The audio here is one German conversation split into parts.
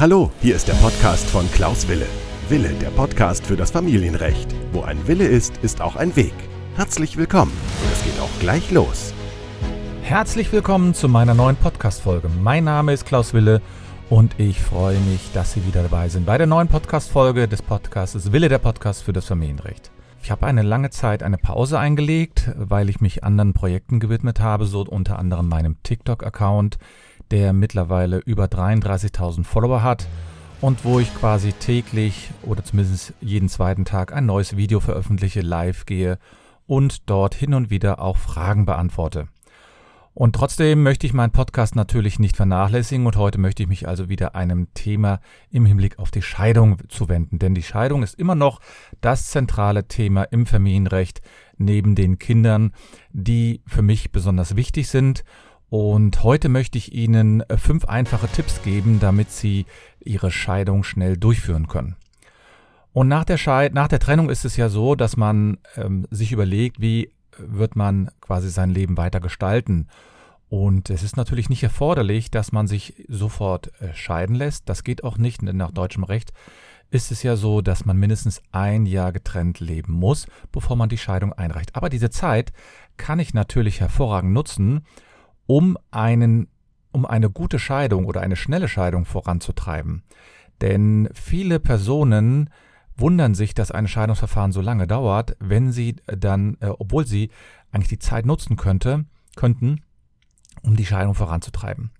Hallo, hier ist der Podcast von Klaus Wille. Wille, der Podcast für das Familienrecht. Wo ein Wille ist, ist auch ein Weg. Herzlich willkommen und es geht auch gleich los. Herzlich willkommen zu meiner neuen Podcast-Folge. Mein Name ist Klaus Wille und ich freue mich, dass Sie wieder dabei sind bei der neuen Podcast-Folge des Podcasts Wille, der Podcast für das Familienrecht. Ich habe eine lange Zeit eine Pause eingelegt, weil ich mich anderen Projekten gewidmet habe, so unter anderem meinem TikTok-Account, der mittlerweile über 33.000 Follower hat und wo ich quasi täglich oder zumindest jeden zweiten Tag ein neues Video veröffentliche, live gehe und dort hin und wieder auch Fragen beantworte. Und trotzdem möchte ich meinen Podcast natürlich nicht vernachlässigen und heute möchte ich mich also wieder einem Thema im Hinblick auf die Scheidung zuwenden. Denn die Scheidung ist immer noch das zentrale Thema im Familienrecht neben den Kindern, die für mich besonders wichtig sind. Und heute möchte ich Ihnen fünf einfache Tipps geben, damit Sie Ihre Scheidung schnell durchführen können. Und nach der, Scheid nach der Trennung ist es ja so, dass man ähm, sich überlegt, wie wird man quasi sein Leben weiter gestalten. Und es ist natürlich nicht erforderlich, dass man sich sofort äh, scheiden lässt. Das geht auch nicht. Nach deutschem Recht ist es ja so, dass man mindestens ein Jahr getrennt leben muss, bevor man die Scheidung einreicht. Aber diese Zeit kann ich natürlich hervorragend nutzen, um einen um eine gute Scheidung oder eine schnelle Scheidung voranzutreiben. Denn viele Personen wundern sich, dass ein Scheidungsverfahren so lange dauert, wenn sie dann, äh, obwohl sie eigentlich die Zeit nutzen könnte, könnten, um die Scheidung voranzutreiben.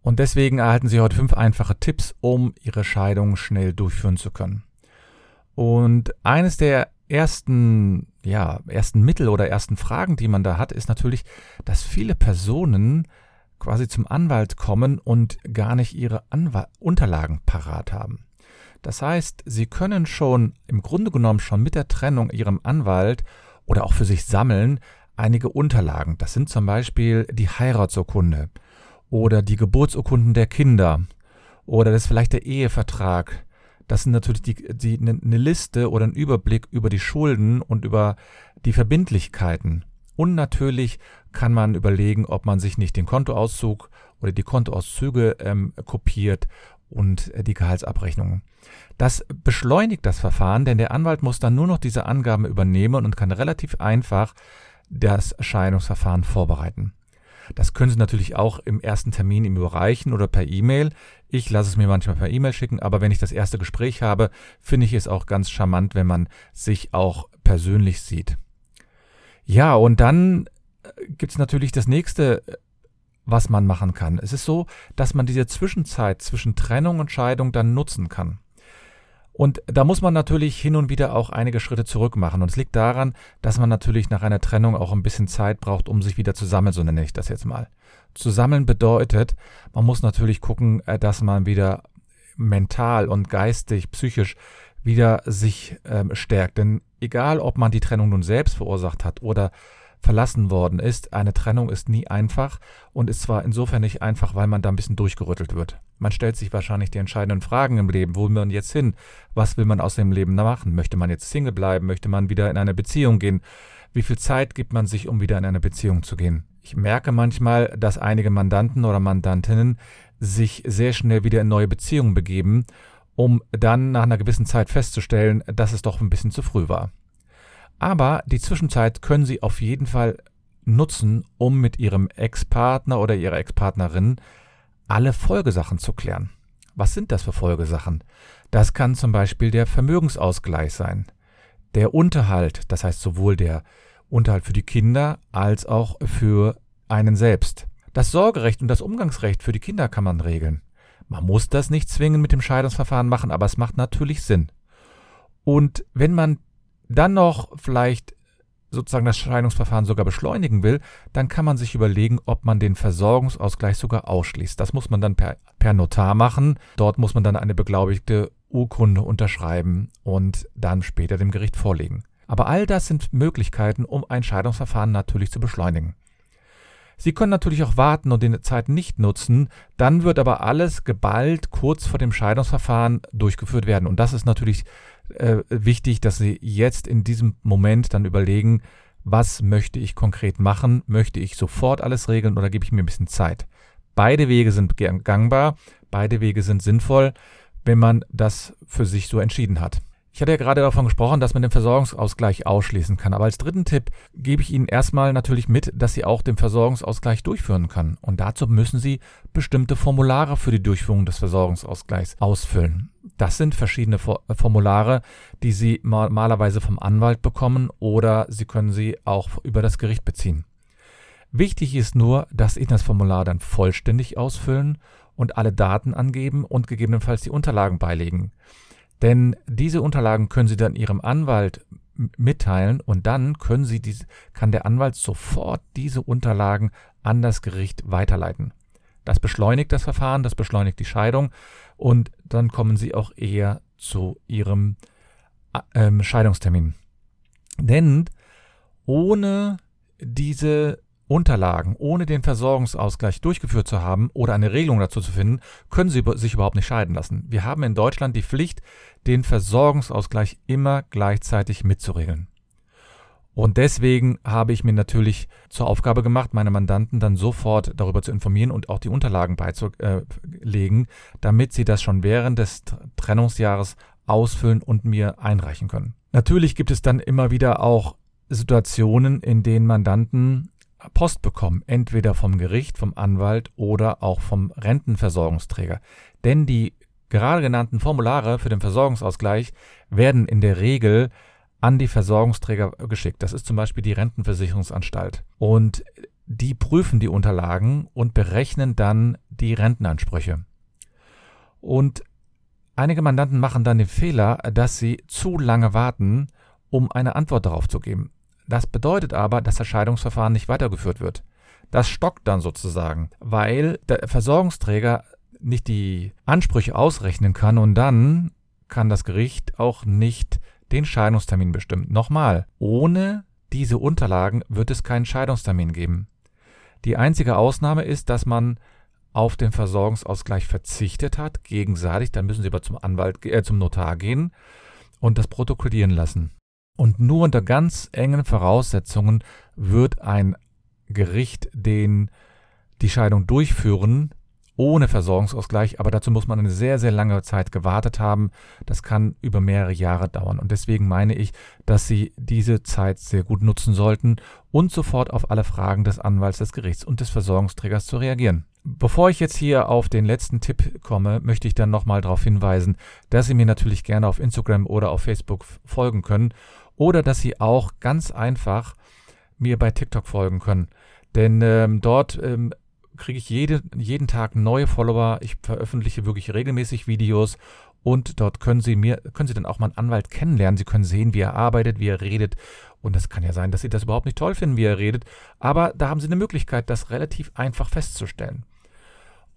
Und deswegen erhalten Sie heute fünf einfache Tipps, um Ihre Scheidung schnell durchführen zu können. Und eines der ersten, ja, ersten Mittel oder ersten Fragen, die man da hat, ist natürlich, dass viele Personen quasi zum Anwalt kommen und gar nicht ihre Anwal Unterlagen parat haben. Das heißt, sie können schon im Grunde genommen schon mit der Trennung ihrem Anwalt oder auch für sich sammeln einige Unterlagen. Das sind zum Beispiel die Heiratsurkunde oder die Geburtsurkunden der Kinder oder das ist vielleicht der Ehevertrag. Das sind natürlich die, die, eine ne Liste oder ein Überblick über die Schulden und über die Verbindlichkeiten. Und natürlich kann man überlegen, ob man sich nicht den Kontoauszug oder die Kontoauszüge ähm, kopiert und äh, die Gehaltsabrechnungen. Das beschleunigt das Verfahren, denn der Anwalt muss dann nur noch diese Angaben übernehmen und kann relativ einfach das Erscheinungsverfahren vorbereiten. Das können Sie natürlich auch im ersten Termin ihm überreichen oder per E-Mail. Ich lasse es mir manchmal per E-Mail schicken, aber wenn ich das erste Gespräch habe, finde ich es auch ganz charmant, wenn man sich auch persönlich sieht. Ja, und dann äh, gibt es natürlich das nächste was man machen kann. Es ist so, dass man diese Zwischenzeit zwischen Trennung und Scheidung dann nutzen kann. Und da muss man natürlich hin und wieder auch einige Schritte zurück machen. Und es liegt daran, dass man natürlich nach einer Trennung auch ein bisschen Zeit braucht, um sich wieder zu sammeln, so nenne ich das jetzt mal. Zu sammeln bedeutet, man muss natürlich gucken, äh, dass man wieder mental und geistig, psychisch wieder sich ähm, stärkt. Denn egal, ob man die Trennung nun selbst verursacht hat oder verlassen worden ist. Eine Trennung ist nie einfach und ist zwar insofern nicht einfach, weil man da ein bisschen durchgerüttelt wird. Man stellt sich wahrscheinlich die entscheidenden Fragen im Leben. Wo will man jetzt hin? Was will man aus dem Leben machen? Möchte man jetzt Single bleiben? Möchte man wieder in eine Beziehung gehen? Wie viel Zeit gibt man sich, um wieder in eine Beziehung zu gehen? Ich merke manchmal, dass einige Mandanten oder Mandantinnen sich sehr schnell wieder in neue Beziehungen begeben, um dann nach einer gewissen Zeit festzustellen, dass es doch ein bisschen zu früh war. Aber die Zwischenzeit können Sie auf jeden Fall nutzen, um mit Ihrem Ex-Partner oder Ihrer Ex-Partnerin alle Folgesachen zu klären. Was sind das für Folgesachen? Das kann zum Beispiel der Vermögensausgleich sein, der Unterhalt, das heißt sowohl der Unterhalt für die Kinder als auch für einen selbst. Das Sorgerecht und das Umgangsrecht für die Kinder kann man regeln. Man muss das nicht zwingend mit dem Scheidungsverfahren machen, aber es macht natürlich Sinn. Und wenn man dann noch vielleicht sozusagen das Scheidungsverfahren sogar beschleunigen will, dann kann man sich überlegen, ob man den Versorgungsausgleich sogar ausschließt. Das muss man dann per, per Notar machen. Dort muss man dann eine beglaubigte Urkunde unterschreiben und dann später dem Gericht vorlegen. Aber all das sind Möglichkeiten, um ein Scheidungsverfahren natürlich zu beschleunigen. Sie können natürlich auch warten und die Zeit nicht nutzen, dann wird aber alles geballt kurz vor dem Scheidungsverfahren durchgeführt werden. Und das ist natürlich äh, wichtig, dass Sie jetzt in diesem Moment dann überlegen, was möchte ich konkret machen? Möchte ich sofort alles regeln oder gebe ich mir ein bisschen Zeit? Beide Wege sind gangbar, beide Wege sind sinnvoll, wenn man das für sich so entschieden hat. Ich hatte ja gerade davon gesprochen, dass man den Versorgungsausgleich ausschließen kann. Aber als dritten Tipp gebe ich Ihnen erstmal natürlich mit, dass Sie auch den Versorgungsausgleich durchführen können. Und dazu müssen Sie bestimmte Formulare für die Durchführung des Versorgungsausgleichs ausfüllen. Das sind verschiedene Formulare, die Sie normalerweise vom Anwalt bekommen oder Sie können sie auch über das Gericht beziehen. Wichtig ist nur, dass Sie das Formular dann vollständig ausfüllen und alle Daten angeben und gegebenenfalls die Unterlagen beilegen. Denn diese Unterlagen können Sie dann Ihrem Anwalt mitteilen und dann können Sie diese, kann der Anwalt sofort diese Unterlagen an das Gericht weiterleiten. Das beschleunigt das Verfahren, das beschleunigt die Scheidung und dann kommen Sie auch eher zu Ihrem äh, Scheidungstermin. Denn ohne diese Unterlagen ohne den Versorgungsausgleich durchgeführt zu haben oder eine Regelung dazu zu finden, können sie sich überhaupt nicht scheiden lassen. Wir haben in Deutschland die Pflicht, den Versorgungsausgleich immer gleichzeitig mitzuregeln. Und deswegen habe ich mir natürlich zur Aufgabe gemacht, meine Mandanten dann sofort darüber zu informieren und auch die Unterlagen beizulegen, damit sie das schon während des Trennungsjahres ausfüllen und mir einreichen können. Natürlich gibt es dann immer wieder auch Situationen, in denen Mandanten Post bekommen, entweder vom Gericht, vom Anwalt oder auch vom Rentenversorgungsträger. Denn die gerade genannten Formulare für den Versorgungsausgleich werden in der Regel an die Versorgungsträger geschickt. Das ist zum Beispiel die Rentenversicherungsanstalt. Und die prüfen die Unterlagen und berechnen dann die Rentenansprüche. Und einige Mandanten machen dann den Fehler, dass sie zu lange warten, um eine Antwort darauf zu geben. Das bedeutet aber, dass das Scheidungsverfahren nicht weitergeführt wird. Das stockt dann sozusagen, weil der Versorgungsträger nicht die Ansprüche ausrechnen kann und dann kann das Gericht auch nicht den Scheidungstermin bestimmen. Nochmal, ohne diese Unterlagen wird es keinen Scheidungstermin geben. Die einzige Ausnahme ist, dass man auf den Versorgungsausgleich verzichtet hat, gegenseitig, dann müssen Sie aber zum Anwalt, äh, zum Notar gehen und das protokollieren lassen. Und nur unter ganz engen Voraussetzungen wird ein Gericht den, die Scheidung durchführen, ohne Versorgungsausgleich, aber dazu muss man eine sehr, sehr lange Zeit gewartet haben. Das kann über mehrere Jahre dauern. Und deswegen meine ich, dass Sie diese Zeit sehr gut nutzen sollten und sofort auf alle Fragen des Anwalts, des Gerichts und des Versorgungsträgers zu reagieren. Bevor ich jetzt hier auf den letzten Tipp komme, möchte ich dann nochmal darauf hinweisen, dass Sie mir natürlich gerne auf Instagram oder auf Facebook folgen können oder dass Sie auch ganz einfach mir bei TikTok folgen können. Denn ähm, dort ähm, kriege ich jede, jeden Tag neue Follower. Ich veröffentliche wirklich regelmäßig Videos und dort können Sie mir, können Sie dann auch mal einen Anwalt kennenlernen. Sie können sehen, wie er arbeitet, wie er redet. Und es kann ja sein, dass Sie das überhaupt nicht toll finden, wie er redet. Aber da haben Sie eine Möglichkeit, das relativ einfach festzustellen.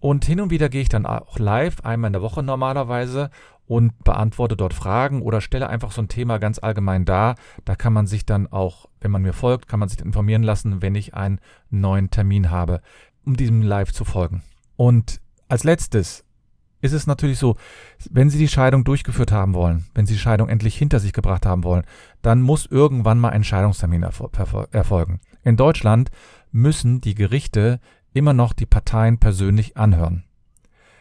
Und hin und wieder gehe ich dann auch live, einmal in der Woche normalerweise, und beantworte dort Fragen oder stelle einfach so ein Thema ganz allgemein dar. Da kann man sich dann auch, wenn man mir folgt, kann man sich informieren lassen, wenn ich einen neuen Termin habe, um diesem Live zu folgen. Und als letztes ist es natürlich so, wenn Sie die Scheidung durchgeführt haben wollen, wenn Sie die Scheidung endlich hinter sich gebracht haben wollen, dann muss irgendwann mal ein Scheidungstermin erfolgen. In Deutschland müssen die Gerichte immer noch die Parteien persönlich anhören.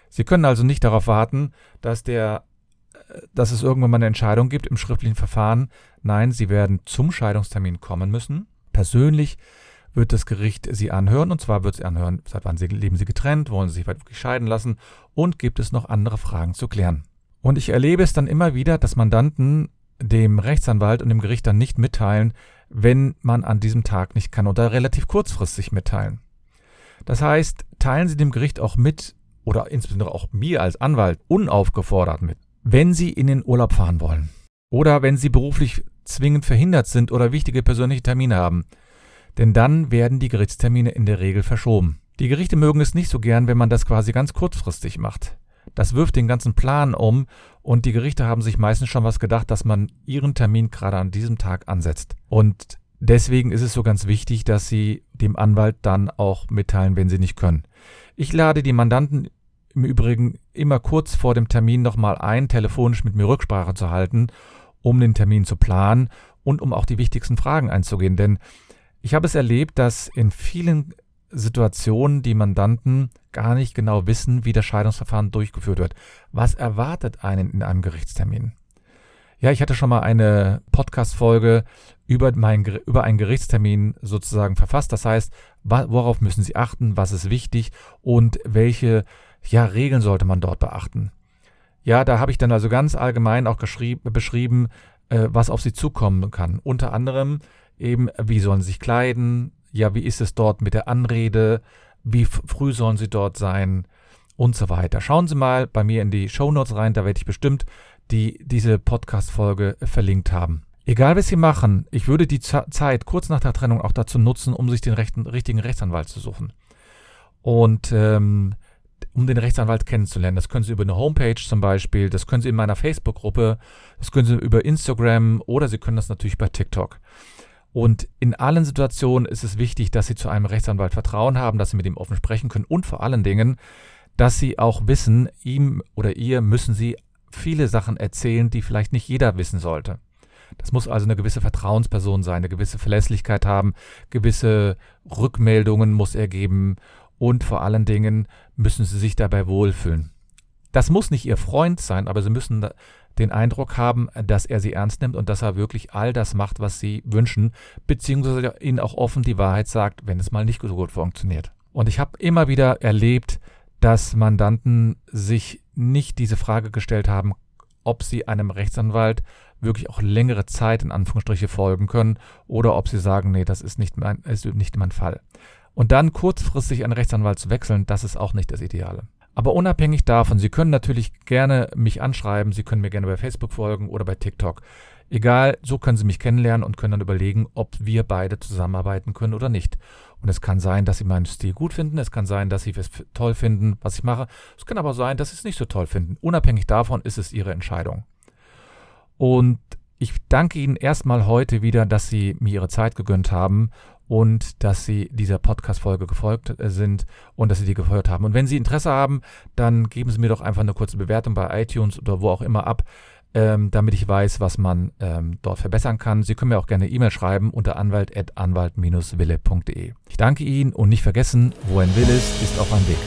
Sie können also nicht darauf warten, dass der dass es irgendwann mal eine Entscheidung gibt im schriftlichen Verfahren. Nein, Sie werden zum Scheidungstermin kommen müssen. Persönlich wird das Gericht Sie anhören und zwar wird Sie anhören, seit wann Sie, leben Sie getrennt, wollen Sie sich wirklich scheiden lassen und gibt es noch andere Fragen zu klären. Und ich erlebe es dann immer wieder, dass Mandanten dem Rechtsanwalt und dem Gericht dann nicht mitteilen, wenn man an diesem Tag nicht kann oder relativ kurzfristig mitteilen. Das heißt, teilen Sie dem Gericht auch mit oder insbesondere auch mir als Anwalt unaufgefordert mit, wenn Sie in den Urlaub fahren wollen oder wenn Sie beruflich zwingend verhindert sind oder wichtige persönliche Termine haben. Denn dann werden die Gerichtstermine in der Regel verschoben. Die Gerichte mögen es nicht so gern, wenn man das quasi ganz kurzfristig macht. Das wirft den ganzen Plan um und die Gerichte haben sich meistens schon was gedacht, dass man ihren Termin gerade an diesem Tag ansetzt. Und deswegen ist es so ganz wichtig, dass Sie dem Anwalt dann auch mitteilen, wenn Sie nicht können. Ich lade die Mandanten im Übrigen immer kurz vor dem Termin nochmal ein, telefonisch mit mir Rücksprache zu halten, um den Termin zu planen und um auch die wichtigsten Fragen einzugehen. Denn ich habe es erlebt, dass in vielen Situationen die Mandanten gar nicht genau wissen, wie das Scheidungsverfahren durchgeführt wird. Was erwartet einen in einem Gerichtstermin? Ja, ich hatte schon mal eine Podcast-Folge über, über einen Gerichtstermin sozusagen verfasst. Das heißt, worauf müssen Sie achten, was ist wichtig und welche ja, Regeln sollte man dort beachten. Ja, da habe ich dann also ganz allgemein auch beschrieben, äh, was auf Sie zukommen kann. Unter anderem eben, wie sollen Sie sich kleiden, ja, wie ist es dort mit der Anrede, wie früh sollen Sie dort sein und so weiter. Schauen Sie mal bei mir in die Show Notes rein, da werde ich bestimmt die diese Podcast-Folge verlinkt haben. Egal, was Sie machen, ich würde die Zeit kurz nach der Trennung auch dazu nutzen, um sich den rechten, richtigen Rechtsanwalt zu suchen. Und ähm, um den Rechtsanwalt kennenzulernen. Das können Sie über eine Homepage zum Beispiel, das können Sie in meiner Facebook-Gruppe, das können Sie über Instagram oder Sie können das natürlich bei TikTok. Und in allen Situationen ist es wichtig, dass Sie zu einem Rechtsanwalt Vertrauen haben, dass Sie mit ihm offen sprechen können und vor allen Dingen, dass Sie auch wissen, ihm oder ihr müssen Sie viele Sachen erzählen, die vielleicht nicht jeder wissen sollte. Das muss also eine gewisse Vertrauensperson sein, eine gewisse Verlässlichkeit haben, gewisse Rückmeldungen muss er geben und vor allen Dingen müssen sie sich dabei wohlfühlen. Das muss nicht ihr Freund sein, aber sie müssen den Eindruck haben, dass er sie ernst nimmt und dass er wirklich all das macht, was sie wünschen, beziehungsweise ihnen auch offen die Wahrheit sagt, wenn es mal nicht so gut funktioniert. Und ich habe immer wieder erlebt, dass Mandanten sich nicht diese Frage gestellt haben, ob sie einem Rechtsanwalt wirklich auch längere Zeit in Anführungsstriche folgen können oder ob sie sagen, nee, das ist nicht mein, ist nicht mein Fall. Und dann kurzfristig einen Rechtsanwalt zu wechseln, das ist auch nicht das Ideale. Aber unabhängig davon, Sie können natürlich gerne mich anschreiben, Sie können mir gerne bei Facebook folgen oder bei TikTok. Egal, so können Sie mich kennenlernen und können dann überlegen, ob wir beide zusammenarbeiten können oder nicht. Und es kann sein, dass Sie meinen Stil gut finden, es kann sein, dass Sie es toll finden, was ich mache. Es kann aber sein, dass Sie es nicht so toll finden. Unabhängig davon ist es Ihre Entscheidung. Und ich danke Ihnen erstmal heute wieder, dass Sie mir Ihre Zeit gegönnt haben und dass Sie dieser Podcast-Folge gefolgt äh, sind und dass Sie die gehört haben. Und wenn Sie Interesse haben, dann geben Sie mir doch einfach eine kurze Bewertung bei iTunes oder wo auch immer ab, ähm, damit ich weiß, was man ähm, dort verbessern kann. Sie können mir auch gerne E-Mail schreiben unter anwalt.anwalt-wille.de. Ich danke Ihnen und nicht vergessen, wo ein Will ist, ist auch ein Weg.